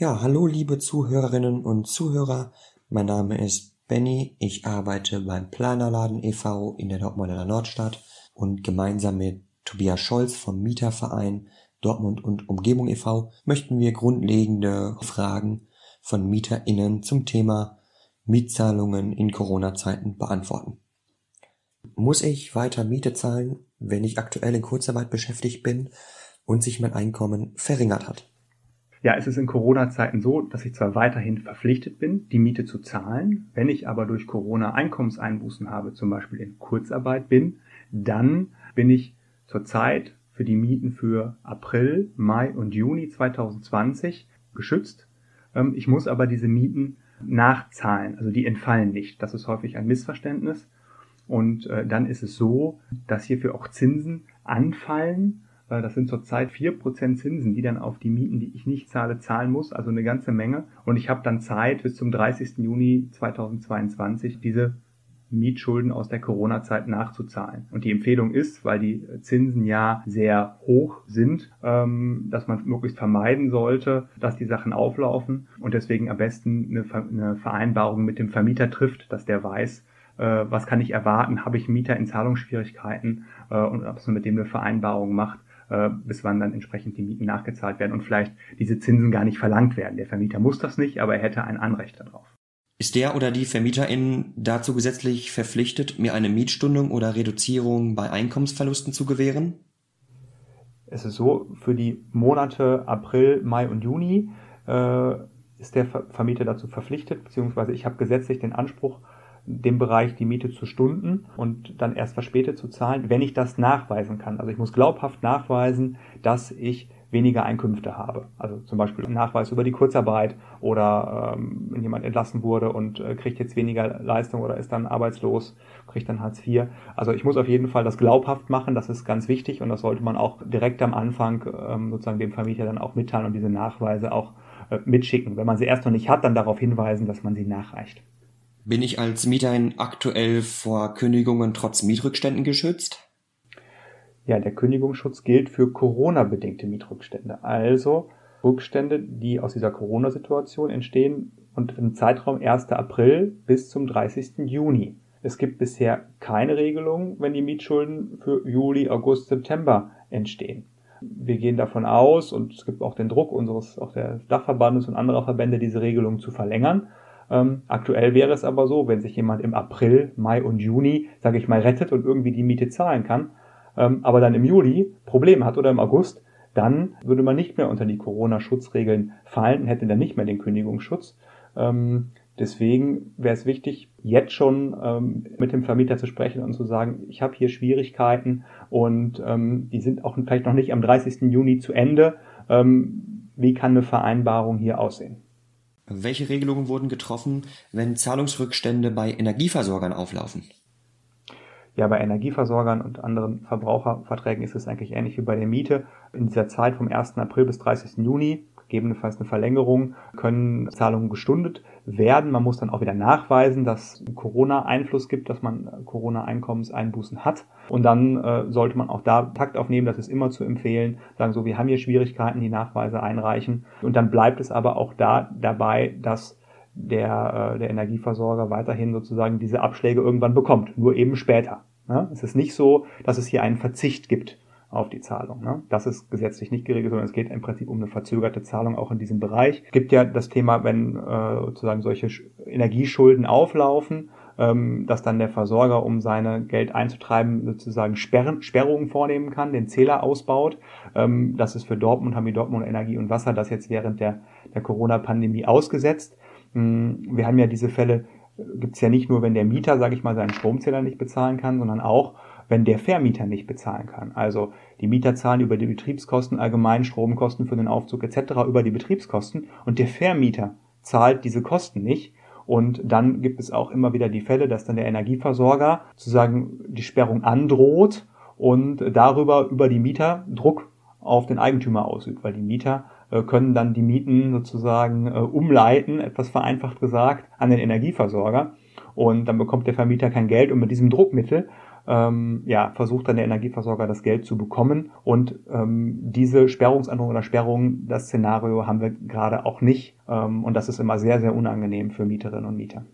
Ja, hallo liebe Zuhörerinnen und Zuhörer. Mein Name ist Benny. Ich arbeite beim Planerladen e.V. in der Dortmunder Nordstadt und gemeinsam mit Tobias Scholz vom Mieterverein Dortmund und Umgebung e.V. möchten wir grundlegende Fragen von MieterInnen zum Thema Mietzahlungen in Corona-Zeiten beantworten. Muss ich weiter Miete zahlen, wenn ich aktuell in Kurzarbeit beschäftigt bin und sich mein Einkommen verringert hat? Ja, es ist in Corona-Zeiten so, dass ich zwar weiterhin verpflichtet bin, die Miete zu zahlen, wenn ich aber durch Corona Einkommenseinbußen habe, zum Beispiel in Kurzarbeit bin, dann bin ich zurzeit für die Mieten für April, Mai und Juni 2020 geschützt. Ähm, ich muss aber diese Mieten nachzahlen, also die entfallen nicht. Das ist häufig ein Missverständnis. Und äh, dann ist es so, dass hierfür auch Zinsen anfallen das sind zurzeit vier Prozent Zinsen, die dann auf die Mieten, die ich nicht zahle, zahlen muss, also eine ganze Menge. Und ich habe dann Zeit bis zum 30. Juni 2022 diese Mietschulden aus der Corona-Zeit nachzuzahlen. Und die Empfehlung ist, weil die Zinsen ja sehr hoch sind, ähm, dass man möglichst vermeiden sollte, dass die Sachen auflaufen und deswegen am besten eine, Vereinbarung mit dem Vermieter trifft, dass der weiß, äh, was kann ich erwarten, habe ich Mieter in Zahlungsschwierigkeiten äh, und ob man mit dem eine Vereinbarung macht, äh, bis wann dann entsprechend die Mieten nachgezahlt werden und vielleicht diese Zinsen gar nicht verlangt werden. Der Vermieter muss das nicht, aber er hätte ein Anrecht darauf. Ist der oder die Vermieterin dazu gesetzlich verpflichtet, mir eine Mietstundung oder Reduzierung bei Einkommensverlusten zu gewähren? Es ist so, für die Monate April, Mai und Juni äh, ist der Vermieter dazu verpflichtet, beziehungsweise ich habe gesetzlich den Anspruch, dem Bereich die Miete zu Stunden und dann erst verspätet zu zahlen, wenn ich das nachweisen kann. Also ich muss glaubhaft nachweisen, dass ich weniger Einkünfte habe. Also zum Beispiel ein Nachweis über die Kurzarbeit oder ähm, wenn jemand entlassen wurde und äh, kriegt jetzt weniger Leistung oder ist dann arbeitslos, kriegt dann Hartz IV. Also ich muss auf jeden Fall das glaubhaft machen, das ist ganz wichtig und das sollte man auch direkt am Anfang ähm, sozusagen dem Vermieter dann auch mitteilen und diese Nachweise auch äh, mitschicken. Wenn man sie erst noch nicht hat, dann darauf hinweisen, dass man sie nachreicht. Bin ich als Mieterin aktuell vor Kündigungen trotz Mietrückständen geschützt? Ja, der Kündigungsschutz gilt für Corona-bedingte Mietrückstände. Also Rückstände, die aus dieser Corona-Situation entstehen und im Zeitraum 1. April bis zum 30. Juni. Es gibt bisher keine Regelung, wenn die Mietschulden für Juli, August, September entstehen. Wir gehen davon aus, und es gibt auch den Druck unseres, auch des Dachverbandes und anderer Verbände, diese Regelung zu verlängern. Ähm, aktuell wäre es aber so, wenn sich jemand im April, Mai und Juni, sage ich mal, rettet und irgendwie die Miete zahlen kann, ähm, aber dann im Juli Probleme hat oder im August, dann würde man nicht mehr unter die Corona-Schutzregeln fallen und hätte dann nicht mehr den Kündigungsschutz. Ähm, deswegen wäre es wichtig, jetzt schon ähm, mit dem Vermieter zu sprechen und zu sagen, ich habe hier Schwierigkeiten und ähm, die sind auch vielleicht noch nicht am 30. Juni zu Ende. Ähm, wie kann eine Vereinbarung hier aussehen? Welche Regelungen wurden getroffen, wenn Zahlungsrückstände bei Energieversorgern auflaufen? Ja, bei Energieversorgern und anderen Verbraucherverträgen ist es eigentlich ähnlich wie bei der Miete. In dieser Zeit vom 1. April bis 30. Juni gegebenenfalls eine Verlängerung, können Zahlungen gestundet werden. Man muss dann auch wieder nachweisen, dass Corona Einfluss gibt, dass man Corona-Einkommenseinbußen hat. Und dann äh, sollte man auch da Takt aufnehmen, das ist immer zu empfehlen, sagen so, wir haben hier Schwierigkeiten, die Nachweise einreichen. Und dann bleibt es aber auch da dabei, dass der, äh, der Energieversorger weiterhin sozusagen diese Abschläge irgendwann bekommt, nur eben später. Ja? Es ist nicht so, dass es hier einen Verzicht gibt auf die Zahlung. Ne? Das ist gesetzlich nicht geregelt, sondern es geht im Prinzip um eine verzögerte Zahlung auch in diesem Bereich. Es gibt ja das Thema, wenn äh, sozusagen solche Energieschulden auflaufen, ähm, dass dann der Versorger, um seine Geld einzutreiben, sozusagen Sperren, Sperrungen vornehmen kann, den Zähler ausbaut. Ähm, das ist für Dortmund, haben die Dortmund Energie und Wasser das jetzt während der, der Corona-Pandemie ausgesetzt. Ähm, wir haben ja diese Fälle, äh, gibt es ja nicht nur, wenn der Mieter, sage ich mal, seinen Stromzähler nicht bezahlen kann, sondern auch, wenn der Vermieter nicht bezahlen kann. Also die Mieter zahlen über die Betriebskosten, allgemein Stromkosten für den Aufzug etc. über die Betriebskosten und der Vermieter zahlt diese Kosten nicht. Und dann gibt es auch immer wieder die Fälle, dass dann der Energieversorger sozusagen die Sperrung androht und darüber über die Mieter Druck auf den Eigentümer ausübt, weil die Mieter äh, können dann die Mieten sozusagen äh, umleiten, etwas vereinfacht gesagt, an den Energieversorger. Und dann bekommt der Vermieter kein Geld und mit diesem Druckmittel ähm, ja, versucht dann der Energieversorger das Geld zu bekommen. Und ähm, diese Sperrungsänderung oder Sperrung, das Szenario haben wir gerade auch nicht. Ähm, und das ist immer sehr, sehr unangenehm für Mieterinnen und Mieter.